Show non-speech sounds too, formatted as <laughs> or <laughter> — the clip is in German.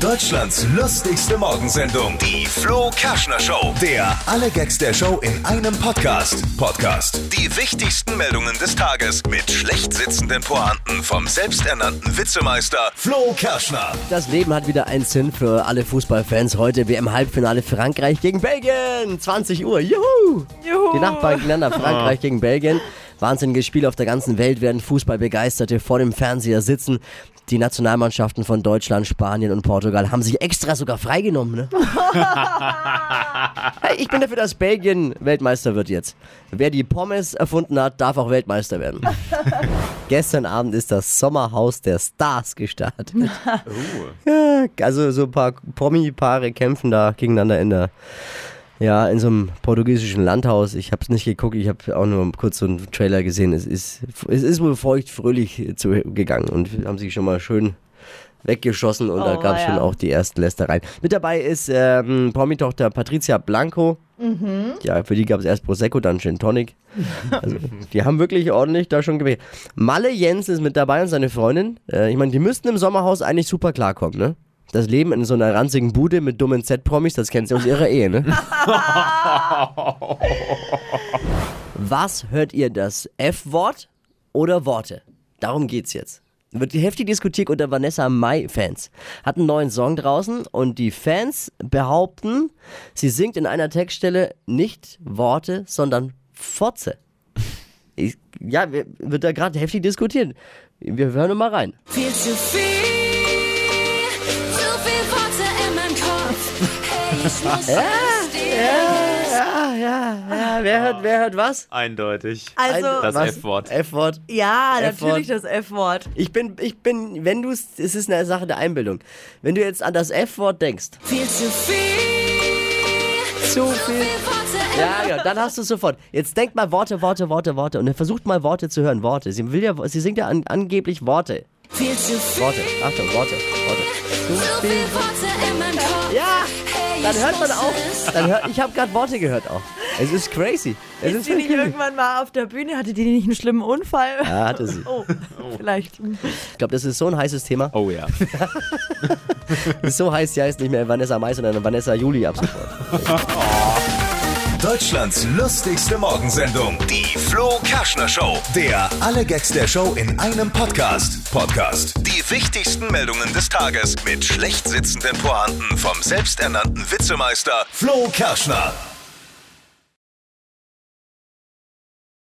Deutschlands lustigste Morgensendung, die Flo Kerschner Show. Der alle Gags der Show in einem Podcast. Podcast. Die wichtigsten Meldungen des Tages mit schlecht sitzenden Pointen vom selbsternannten Witzemeister Flo Kerschner. Das Leben hat wieder einen Sinn für alle Fußballfans. Heute WM-Halbfinale Frankreich gegen Belgien. 20 Uhr. Juhu! Juhu. Die Nachbarn gegeneinander. Frankreich gegen Belgien. Wahnsinniges Spiel auf der ganzen Welt werden Fußballbegeisterte vor dem Fernseher sitzen. Die Nationalmannschaften von Deutschland, Spanien und Portugal haben sich extra sogar freigenommen. Ne? <laughs> hey, ich bin dafür, dass Belgien Weltmeister wird jetzt. Wer die Pommes erfunden hat, darf auch Weltmeister werden. <laughs> Gestern Abend ist das Sommerhaus der Stars gestartet. <laughs> Ja, also so ein paar Promi-Paare kämpfen da gegeneinander in der ja, in so einem portugiesischen Landhaus. Ich habe es nicht geguckt, ich habe auch nur kurz so einen Trailer gesehen. Es ist, es ist wohl feucht fröhlich zugegangen und haben sich schon mal schön weggeschossen und da Oh, gab es ja. schon auch die ersten Lästereien. Mit dabei ist ähm, Promi-Tochter Patricia Blanco. Mhm. Ja, für die gab es erst Prosecco, dann Gin Tonic. Also, die haben wirklich ordentlich da schon gewählt. Malle Jens ist mit dabei und seine Freundin. Äh, ich meine, die müssten im Sommerhaus eigentlich super klarkommen, ne? Das Leben in so einer ranzigen Bude mit dummen Z-Promis, das kennt sie aus ihrer Ehe, ne? <laughs> Was hört ihr, das F-Wort oder Worte? Darum geht's jetzt. Wird heftig diskutiert unter Vanessa Mai-Fans. Hat einen neuen Song draußen und die Fans behaupten, sie singt in einer Textstelle nicht Worte, sondern Fotze. Ich, ja, wir- wird da gerade heftig diskutiert. Wir hören mal rein. Viel zu viel, Dir Ja, ja, ja. Wer hört, wer hört was? Eindeutig. Also, Das? F-Wort. F-Wort. ja, F-Wort. natürlich das F-Wort. Ich bin, ich bin, wenn du es, es ist eine Sache der Einbildung. Wenn du jetzt an das F-Wort denkst, viel zu viel, zu viel. Ja, ja, dann hast du es sofort. Jetzt denkt mal Worte, Worte, Worte, Worte. Und dann versucht mal Worte zu hören. Worte. Sie will ja, sie singt ja an, angeblich Worte. viel zu viel, Worte. Achtung, Worte. Worte. zu viel Worte in meinem Kopf. Ja, dann hört man auch. Dann hört, ich habe gerade Worte gehört auch. Es ist crazy. Es Ist sie nicht irgendwann mal auf der Bühne? Hatte die nicht einen schlimmen Unfall? Ja, hatte sie. <laughs> Oh, vielleicht. Ich glaube, das ist so ein heißes Thema. Oh ja. <laughs> So heiß, sie heißt nicht mehr Vanessa Mai, sondern Vanessa Juli ab sofort. <laughs> Deutschlands lustigste Morgensendung, die Flo Kerschner Show. Der alle Gags der Show in einem Podcast. Podcast. Die wichtigsten Meldungen des Tages mit schlecht sitzenden Pointen vom selbsternannten Witzemeister Flo Kerschner.